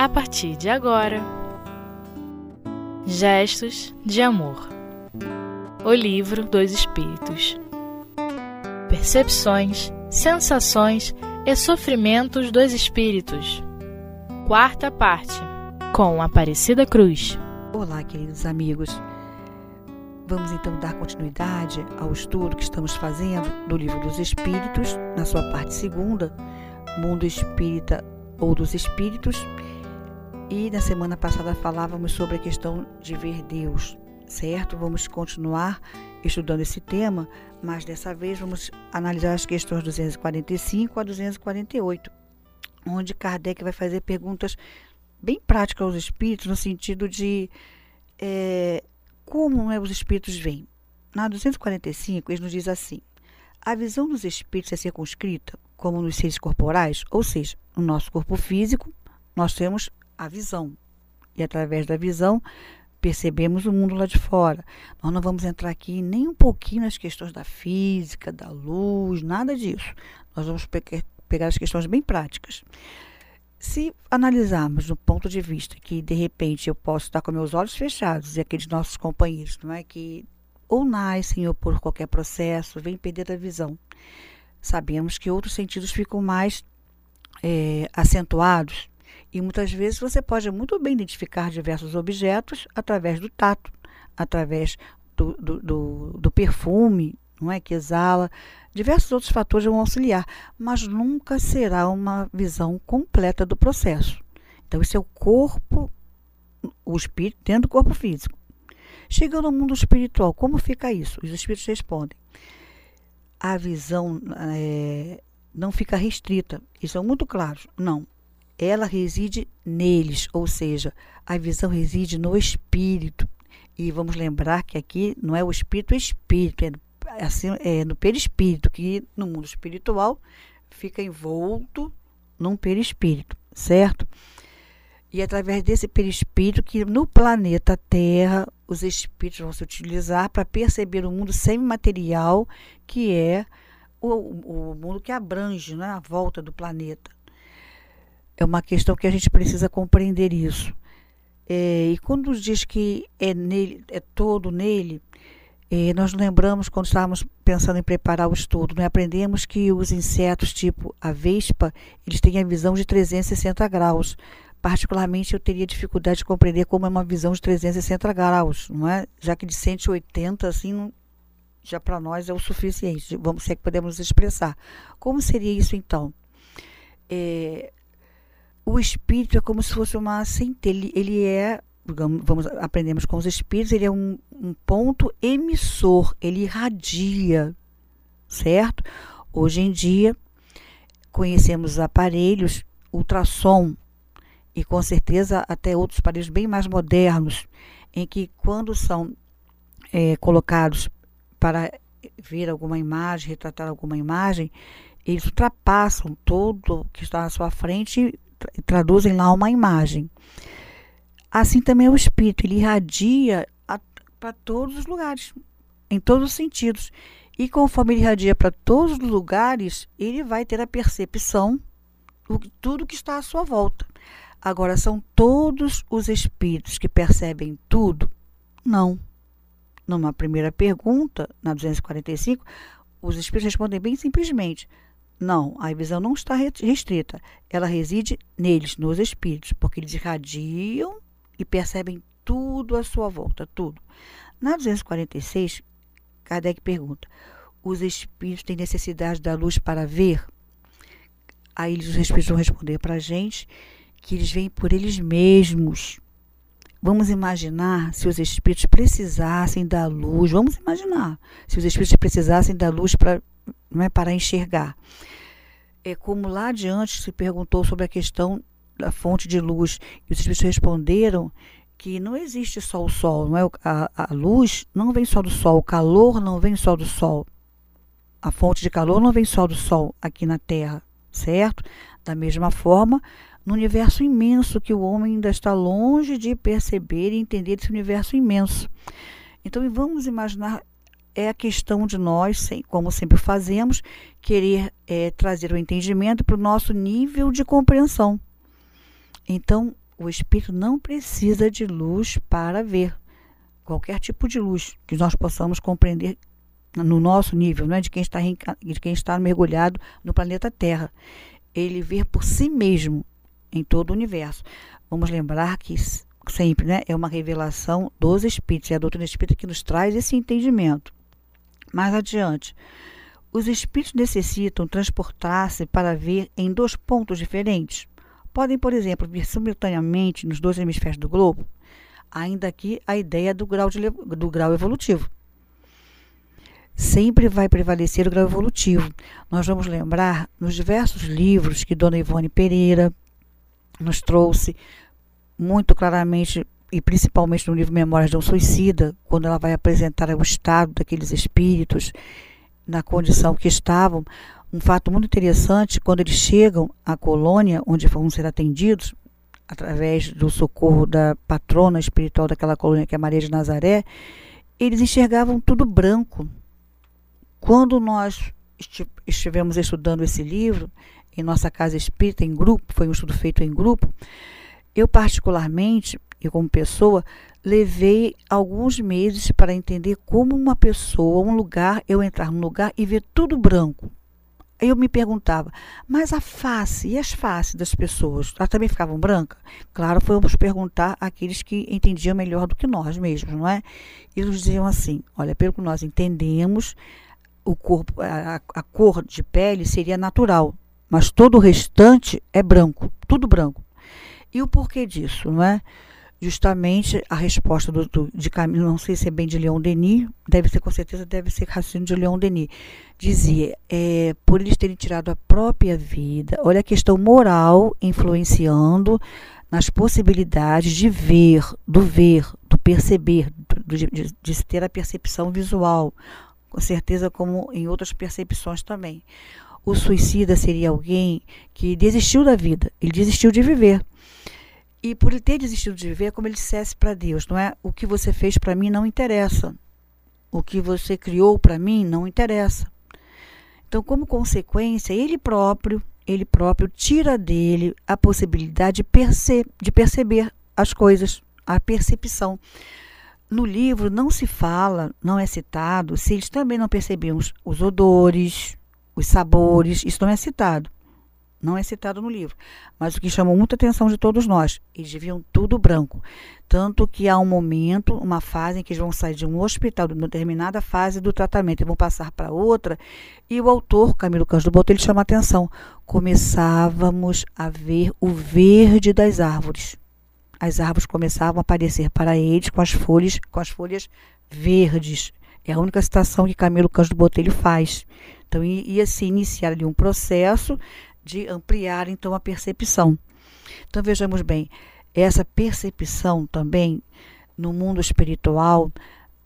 a partir de agora. Gestos de Amor O Livro dos Espíritos Percepções, sensações e sofrimentos dos Espíritos. Quarta parte com Aparecida Cruz. Olá, queridos amigos. Vamos então dar continuidade ao estudo que estamos fazendo do Livro dos Espíritos, na sua parte segunda, Mundo Espírita ou dos Espíritos. E na semana passada falávamos sobre a questão de ver Deus, certo? Vamos continuar estudando esse tema, mas dessa vez vamos analisar as questões 245 a 248, onde Kardec vai fazer perguntas bem práticas aos espíritos, no sentido de é, como né, os espíritos veem? Na 245, ele nos diz assim: a visão dos espíritos é circunscrita, como nos seres corporais, ou seja, no nosso corpo físico, nós temos a visão. E através da visão, percebemos o mundo lá de fora. Nós não vamos entrar aqui nem um pouquinho nas questões da física, da luz, nada disso. Nós vamos pegar as questões bem práticas. Se analisarmos do ponto de vista que de repente eu posso estar com meus olhos fechados e aqueles nossos companheiros, não é que ou nascem ou por qualquer processo vêm perder a visão, sabemos que outros sentidos ficam mais é, acentuados e muitas vezes você pode muito bem identificar diversos objetos através do tato, através do, do, do, do perfume, não é que exala, Diversos outros fatores vão auxiliar, mas nunca será uma visão completa do processo. Então, isso é o corpo, o espírito dentro do corpo físico. Chegando ao mundo espiritual, como fica isso? Os espíritos respondem. A visão é, não fica restrita. Isso é muito claro. Não. Ela reside neles, ou seja, a visão reside no espírito. E vamos lembrar que aqui não é o espírito, é espírito, é assim, é, no perispírito, que no mundo espiritual fica envolto num perispírito, certo? E é através desse perispírito que no planeta Terra os espíritos vão se utilizar para perceber o mundo semimaterial, que é o, o mundo que abrange né, a volta do planeta. É uma questão que a gente precisa compreender isso. É, e quando diz que é, nele, é todo nele, e nós lembramos, quando estávamos pensando em preparar o estudo, né, aprendemos que os insetos tipo a vespa, eles têm a visão de 360 graus. Particularmente, eu teria dificuldade de compreender como é uma visão de 360 graus, não é? Já que de 180, assim, já para nós é o suficiente, vamos ser que podemos expressar. Como seria isso, então? É, o espírito é como se fosse uma centelha, ele é vamos aprendemos com os espíritos, ele é um, um ponto emissor, ele irradia, certo? Hoje em dia conhecemos aparelhos ultrassom e com certeza até outros aparelhos bem mais modernos, em que quando são é, colocados para ver alguma imagem, retratar alguma imagem, eles ultrapassam todo o que está à sua frente traduzem lá uma imagem. Assim também é o espírito, ele irradia para todos os lugares, em todos os sentidos. E conforme ele irradia para todos os lugares, ele vai ter a percepção de tudo que está à sua volta. Agora, são todos os espíritos que percebem tudo? Não. Numa primeira pergunta, na 245, os espíritos respondem bem simplesmente: não, a visão não está restrita. Ela reside neles, nos espíritos, porque eles irradiam e percebem tudo à sua volta, tudo. Na 246, Kardec pergunta: os espíritos têm necessidade da luz para ver? Aí os espíritos vão responder para a gente que eles vêm por eles mesmos. Vamos imaginar se os espíritos precisassem da luz. Vamos imaginar se os espíritos precisassem da luz para, não é, para enxergar. É como lá adiante se perguntou sobre a questão da fonte de luz. E os espíritos responderam que não existe só o sol, não é? A, a luz não vem só do sol, o calor não vem só do sol. A fonte de calor não vem só do sol aqui na Terra, certo? Da mesma forma, no universo imenso que o homem ainda está longe de perceber e entender esse universo imenso. Então, vamos imaginar é a questão de nós, como sempre fazemos, querer é, trazer o entendimento para o nosso nível de compreensão. Então, o espírito não precisa de luz para ver qualquer tipo de luz que nós possamos compreender no nosso nível, não é de quem está de quem está mergulhado no planeta Terra. Ele vê por si mesmo em todo o universo. Vamos lembrar que sempre, né, é uma revelação dos espíritos, é a doutrina espírita que nos traz esse entendimento. Mais adiante, os espíritos necessitam transportar-se para ver em dois pontos diferentes. Podem, por exemplo, vir simultaneamente nos dois hemisférios do globo, ainda aqui a ideia do grau, de, do grau evolutivo. Sempre vai prevalecer o grau evolutivo. Nós vamos lembrar nos diversos livros que Dona Ivone Pereira nos trouxe muito claramente e principalmente no livro Memórias de um Suicida, quando ela vai apresentar o estado daqueles espíritos na condição que estavam, um fato muito interessante, quando eles chegam à colônia onde vão ser atendidos, através do socorro da patrona espiritual daquela colônia, que é Maria de Nazaré, eles enxergavam tudo branco. Quando nós estivemos estudando esse livro, em nossa casa espírita, em grupo, foi um estudo feito em grupo, eu particularmente, e como pessoa, levei alguns meses para entender como uma pessoa, um lugar, eu entrar num lugar e ver tudo branco. Eu me perguntava, mas a face e as faces das pessoas, elas também ficavam brancas? Claro, fomos perguntar àqueles que entendiam melhor do que nós mesmos, não é? E eles diziam assim: olha, pelo que nós entendemos, o corpo, a, a cor de pele seria natural, mas todo o restante é branco, tudo branco. E o porquê disso, não é? Justamente a resposta do, do, de Camilo, não sei se é bem de Leon Denis, deve ser com certeza, deve ser raciocínio de Leon Denis, dizia, é, por eles terem tirado a própria vida, olha a questão moral influenciando nas possibilidades de ver, do ver, do perceber, do, de, de, ter a percepção visual, com certeza como em outras percepções também. O suicida seria alguém que desistiu da vida, ele desistiu de viver e por ele ter desistido de viver, é como ele dissesse para Deus, não é? O que você fez para mim não interessa. O que você criou para mim não interessa. Então, como consequência, ele próprio, ele próprio tira dele a possibilidade de, perce de perceber as coisas, a percepção. No livro não se fala, não é citado, se eles também não percebiam os, os odores, os sabores, isso não é citado. Não é citado no livro. Mas o que chamou muita atenção de todos nós, eles viam tudo branco. Tanto que há um momento, uma fase em que eles vão sair de um hospital, de uma determinada fase do tratamento, e vão passar para outra. E o autor, Camilo Cândido Boto, ele chama a atenção. Começávamos a ver o verde das árvores. As árvores começavam a aparecer para eles com as folhas, com as folhas verdes. É a única citação que Camilo Cândido Botelho faz. Então ia se iniciar ali um processo de ampliar então a percepção. Então vejamos bem, essa percepção também no mundo espiritual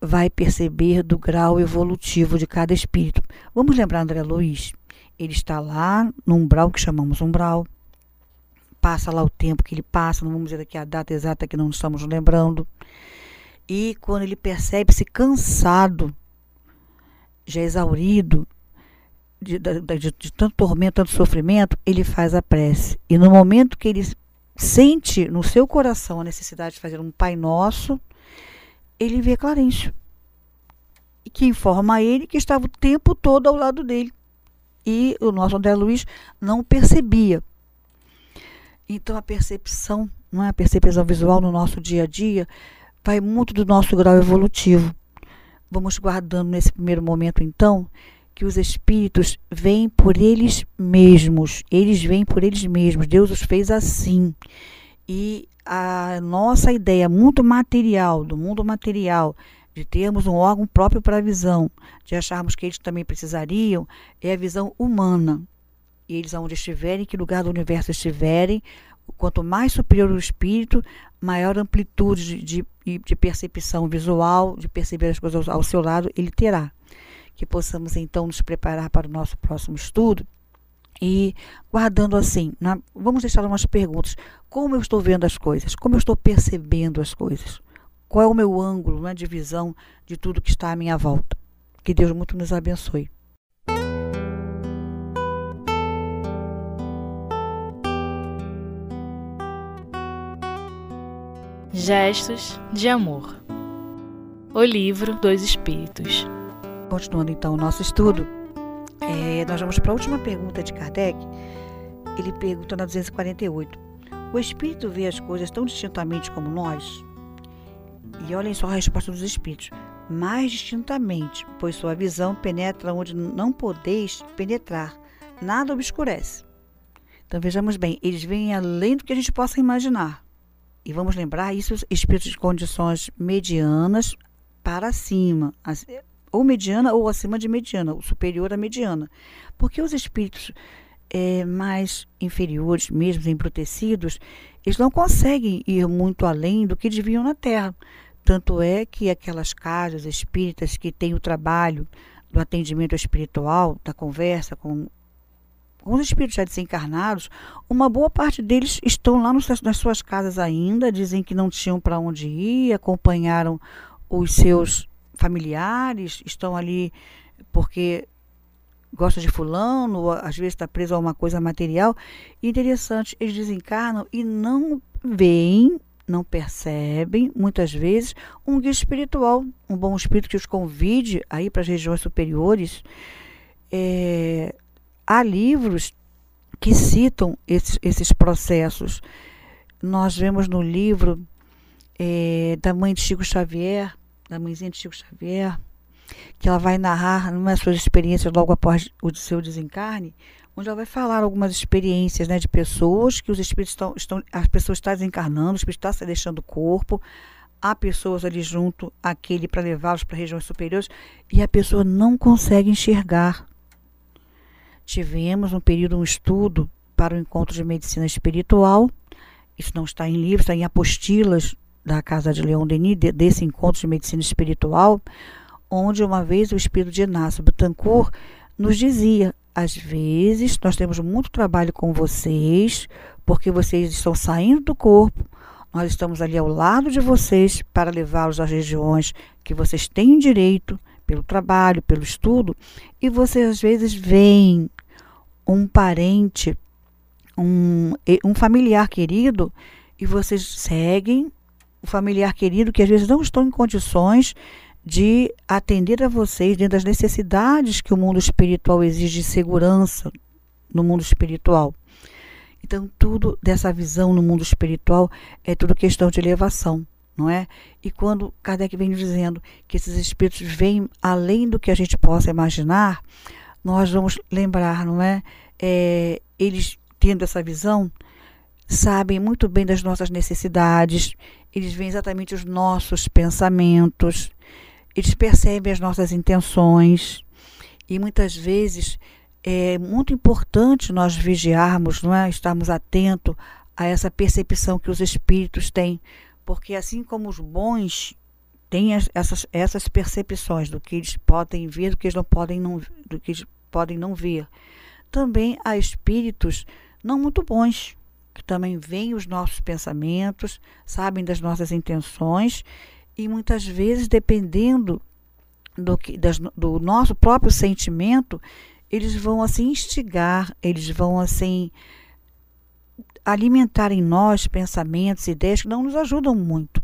vai perceber do grau evolutivo de cada espírito. Vamos lembrar André Luiz? Ele está lá no umbral que chamamos umbral. Passa lá o tempo que ele passa, não vamos dizer aqui a data exata que não estamos lembrando. E quando ele percebe-se cansado, já exaurido, de, de, de, tanto tormento, tanto sofrimento, ele faz a prece. E no momento que ele sente no seu coração a necessidade de fazer um Pai Nosso, ele vê Clarencio. E que informa a ele que estava o tempo todo ao lado dele. E o nosso André Luiz não percebia. Então a percepção, não é a percepção visual no nosso dia a dia, vai muito do nosso grau evolutivo. Vamos guardando nesse primeiro momento, então, que os espíritos vêm por eles mesmos. Eles vêm por eles mesmos. Deus os fez assim. E a nossa ideia muito material, do mundo material, de termos um órgão próprio para a visão, de acharmos que eles também precisariam, é a visão humana. E eles, aonde estiverem, que lugar do universo estiverem, quanto mais superior o espírito, maior amplitude de, de, de percepção visual, de perceber as coisas ao, ao seu lado, ele terá que possamos então nos preparar para o nosso próximo estudo. E guardando assim, na, vamos deixar umas perguntas. Como eu estou vendo as coisas? Como eu estou percebendo as coisas? Qual é o meu ângulo né, de visão de tudo que está à minha volta? Que Deus muito nos abençoe. Gestos de Amor. O livro dos Espíritos. Continuando então o nosso estudo, é, nós vamos para a última pergunta de Kardec. Ele pergunta na 248. O espírito vê as coisas tão distintamente como nós? E olhem só a resposta dos espíritos. Mais distintamente, pois sua visão penetra onde não podeis penetrar. Nada obscurece. Então vejamos bem, eles veem além do que a gente possa imaginar. E vamos lembrar isso, espíritos de condições medianas para cima, ou mediana ou acima de mediana, o superior à mediana. Porque os espíritos é, mais inferiores, mesmo embrutecidos, eles não conseguem ir muito além do que deviam na Terra. Tanto é que aquelas casas espíritas que têm o trabalho do atendimento espiritual, da conversa com os espíritos já desencarnados, uma boa parte deles estão lá nas suas casas ainda, dizem que não tinham para onde ir, acompanharam os seus familiares, estão ali porque gosta de fulano, ou às vezes está preso a uma coisa material. Interessante, eles desencarnam e não veem, não percebem, muitas vezes, um guia espiritual, um bom espírito que os convide a ir para as regiões superiores. É, há livros que citam esses, esses processos. Nós vemos no livro é, da mãe de Chico Xavier, da mãezinha de Chico Xavier, que ela vai narrar uma das suas experiências logo após o seu desencarne, onde ela vai falar algumas experiências né, de pessoas que os espíritos estão, estão as pessoas estão desencarnando, o espírito está se deixando o corpo, há pessoas ali junto àquele para levá-los para regiões superiores e a pessoa não consegue enxergar tivemos um período, um estudo para o encontro de medicina espiritual. Isso não está em livros, está em apostilas da Casa de Leão Denis, de, desse encontro de medicina espiritual, onde uma vez o espírito de Inácio Betancourt nos dizia: às vezes nós temos muito trabalho com vocês, porque vocês estão saindo do corpo, nós estamos ali ao lado de vocês para levá-los às regiões que vocês têm direito, pelo trabalho, pelo estudo, e vocês às vezes veem um parente, um, um familiar querido, e vocês seguem o familiar querido que às vezes não estão em condições de atender a vocês dentro das necessidades que o mundo espiritual exige de segurança no mundo espiritual. Então, tudo dessa visão no mundo espiritual é tudo questão de elevação, não é? E quando Kardec vem dizendo que esses espíritos vêm além do que a gente possa imaginar, nós vamos lembrar, não é? é eles tendo essa visão, sabem muito bem das nossas necessidades, eles veem exatamente os nossos pensamentos, eles percebem as nossas intenções. E muitas vezes é muito importante nós vigiarmos, não é? estarmos atentos a essa percepção que os espíritos têm, porque assim como os bons têm essas, essas percepções do que eles podem ver, do que eles não podem não, do que eles podem não ver, também há espíritos não muito bons que também veem os nossos pensamentos, sabem das nossas intenções e muitas vezes, dependendo do, que, das, do nosso próprio sentimento, eles vão assim instigar, eles vão assim alimentar em nós pensamentos, ideias que não nos ajudam muito.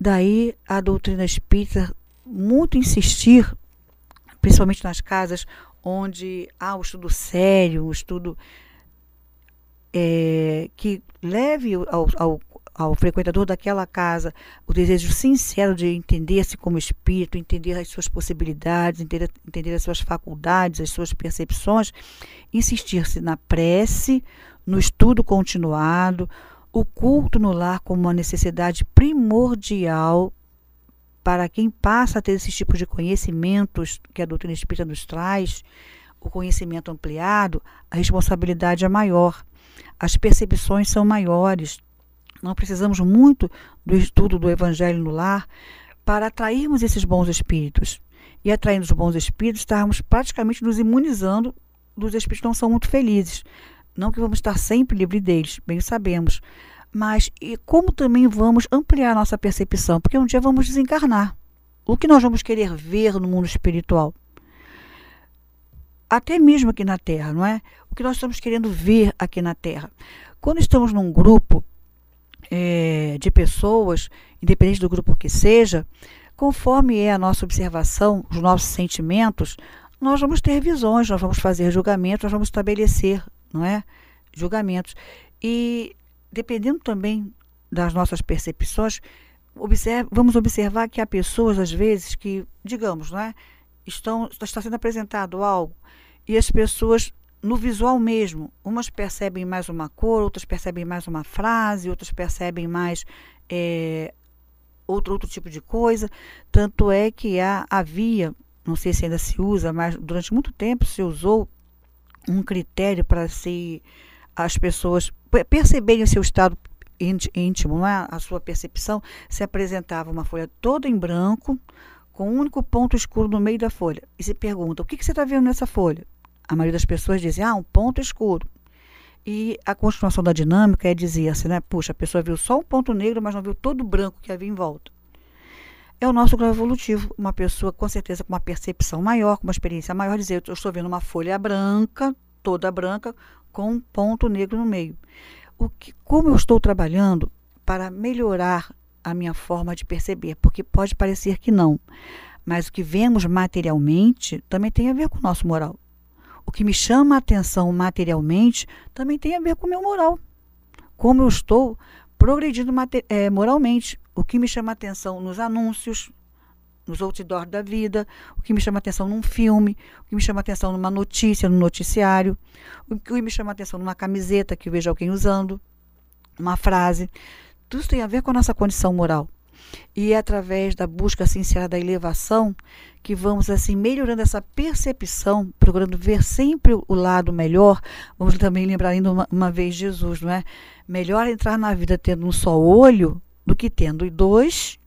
Daí a doutrina espírita muito insistir, principalmente nas casas onde há o estudo sério, o estudo é, que leve ao, ao, ao, frequentador daquela casa o desejo sincero de entender-se como espírito, entender as suas possibilidades, entender, entender as suas faculdades, as suas percepções, insistir-se na prece, no estudo continuado, o culto no lar como uma necessidade primordial para quem passa a ter esses tipos de conhecimentos que a doutrina espírita nos traz, o conhecimento ampliado, a responsabilidade é maior as percepções são maiores. Não precisamos muito do estudo do Evangelho no lar para atrairmos esses bons espíritos. E atraindo os bons espíritos, estarmos praticamente nos imunizando dos espíritos que não são muito felizes. Não que vamos estar sempre livre deles, bem sabemos. Mas e como também vamos ampliar nossa percepção? Porque um dia vamos desencarnar. O que nós vamos querer ver no mundo espiritual? até mesmo aqui na Terra, não é? Que nós estamos querendo ver aqui na Terra. Quando estamos num grupo é, de pessoas, independente do grupo que seja, conforme é a nossa observação, os nossos sentimentos, nós vamos ter visões, nós vamos fazer julgamentos, nós vamos estabelecer, não é? Julgamentos. E dependendo também das nossas percepções, observe, vamos observar que há pessoas, às vezes, que, digamos, não é? Estão, está sendo apresentado algo e as pessoas no visual mesmo. Umas percebem mais uma cor, outras percebem mais uma frase, outras percebem mais é, outro, outro tipo de coisa. Tanto é que há, havia, não sei se ainda se usa, mas durante muito tempo se usou um critério para se as pessoas perceberem o seu estado íntimo, é? a sua percepção, se apresentava uma folha toda em branco, com um único ponto escuro no meio da folha. E se pergunta, o que, que você está vendo nessa folha? A maioria das pessoas dizia, ah, um ponto escuro. E a continuação da dinâmica é dizer assim, né? Puxa, a pessoa viu só um ponto negro, mas não viu todo o branco que havia em volta. É o nosso grau evolutivo. Uma pessoa, com certeza, com uma percepção maior, com uma experiência maior, dizer, eu estou vendo uma folha branca, toda branca, com um ponto negro no meio. O que, como eu estou trabalhando para melhorar a minha forma de perceber? Porque pode parecer que não. Mas o que vemos materialmente também tem a ver com o nosso moral o que me chama a atenção materialmente também tem a ver com o meu moral. Como eu estou progredindo é, moralmente. O que me chama a atenção nos anúncios, nos outdoors da vida, o que me chama atenção num filme, o que me chama atenção numa notícia, no noticiário, o que me chama atenção numa camiseta que eu vejo alguém usando, uma frase. Tudo isso tem a ver com a nossa condição moral. E é através da busca sincera da elevação que vamos assim melhorando essa percepção, procurando ver sempre o lado melhor. Vamos também lembrar ainda uma, uma vez Jesus, não é? Melhor entrar na vida tendo um só olho do que tendo dois,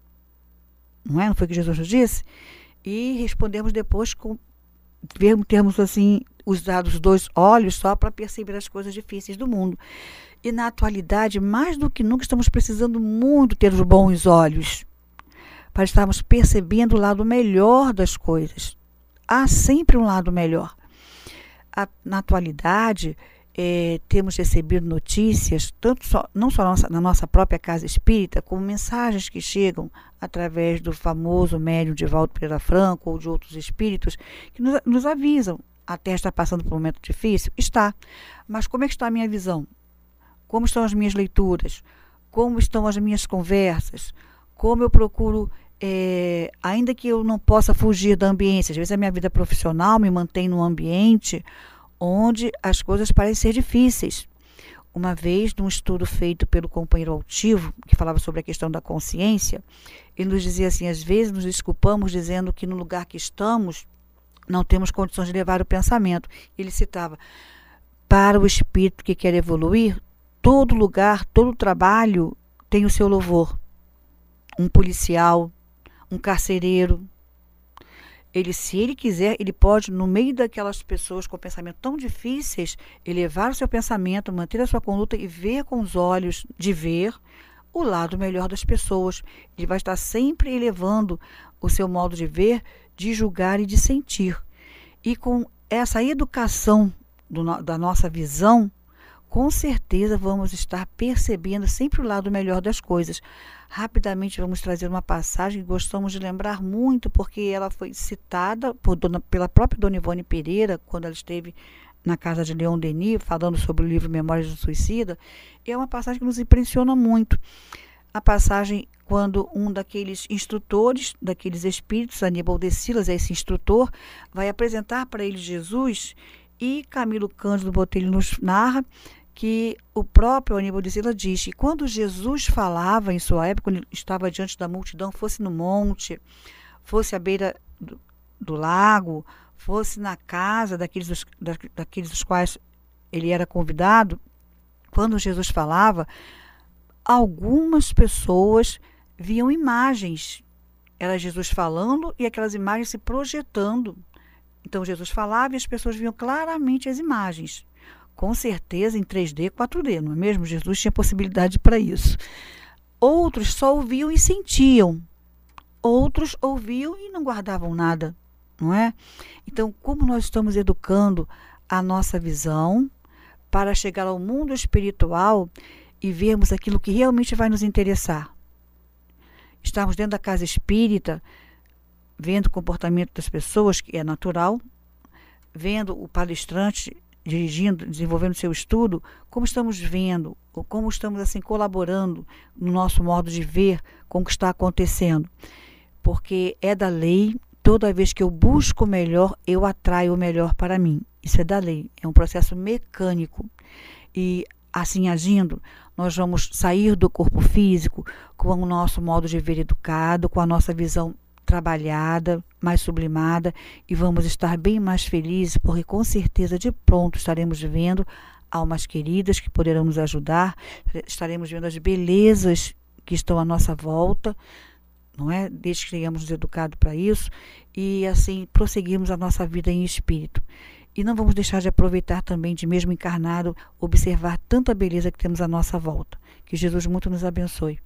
não é? Não foi o que Jesus nos disse? E respondemos depois com termos assim usado os dois olhos só para perceber as coisas difíceis do mundo. E na atualidade, mais do que nunca, estamos precisando muito ter os bons olhos para estarmos percebendo o lado melhor das coisas. Há sempre um lado melhor. A, na atualidade, é, temos recebido notícias, tanto só, não só nossa, na nossa, própria casa espírita, como mensagens que chegam através do famoso médium de Valdo Pereira Franco ou de outros espíritos, que nos, nos avisam. A Terra está passando por um momento difícil? Está. Mas como é que está a minha visão? Como estão as minhas leituras, como estão as minhas conversas, como eu procuro, é, ainda que eu não possa fugir da ambiência, às vezes a minha vida profissional me mantém num ambiente onde as coisas parecem ser difíceis. Uma vez, num estudo feito pelo companheiro altivo, que falava sobre a questão da consciência, ele nos dizia assim: às vezes nos desculpamos dizendo que no lugar que estamos não temos condições de levar o pensamento. Ele citava: para o espírito que quer evoluir, todo lugar, todo trabalho tem o seu louvor. Um policial, um carcereiro, ele, se ele quiser, ele pode, no meio daquelas pessoas com pensamentos tão difíceis, elevar o seu pensamento, manter a sua conduta e ver com os olhos de ver o lado melhor das pessoas. Ele vai estar sempre elevando o seu modo de ver, de julgar e de sentir. E com essa educação do, da nossa visão, com certeza vamos estar percebendo sempre o lado melhor das coisas. Rapidamente vamos trazer uma passagem que gostamos de lembrar muito, porque ela foi citada dona, pela própria Dona Ivone Pereira, quando ela esteve na casa de Leon Denis, falando sobre o livro Memórias do Suicida. É uma passagem que nos impressiona muito. A passagem quando um daqueles instrutores, daqueles espíritos, Aníbal de Silas, é esse instrutor, vai apresentar para ele Jesus e Camilo Cândido Botelho nos narra que o próprio Aníbal de Sila diz que quando Jesus falava em sua época, quando estava diante da multidão, fosse no monte, fosse à beira do, do lago, fosse na casa daqueles dos, da, daqueles dos quais ele era convidado, quando Jesus falava, algumas pessoas viam imagens. Era Jesus falando e aquelas imagens se projetando. Então Jesus falava e as pessoas viam claramente as imagens com certeza em 3D, 4D, não é mesmo? Jesus tinha possibilidade para isso. Outros só ouviam e sentiam. Outros ouviam e não guardavam nada, não é? Então, como nós estamos educando a nossa visão para chegar ao mundo espiritual e vermos aquilo que realmente vai nos interessar. Estarmos dentro da casa espírita, vendo o comportamento das pessoas, que é natural, vendo o palestrante dirigindo, desenvolvendo seu estudo, como estamos vendo, ou como estamos assim colaborando no nosso modo de ver com o que está acontecendo. Porque é da lei, toda vez que eu busco o melhor, eu atraio o melhor para mim. Isso é da lei, é um processo mecânico. E assim agindo, nós vamos sair do corpo físico com o nosso modo de ver educado, com a nossa visão trabalhada, mais sublimada e vamos estar bem mais felizes, porque com certeza de pronto estaremos vendo almas queridas que poderão nos ajudar, estaremos vendo as belezas que estão à nossa volta, não é? Desde que tenhamos nos educado para isso e assim prosseguirmos a nossa vida em espírito. E não vamos deixar de aproveitar também, de mesmo encarnado, observar tanta beleza que temos à nossa volta. Que Jesus muito nos abençoe.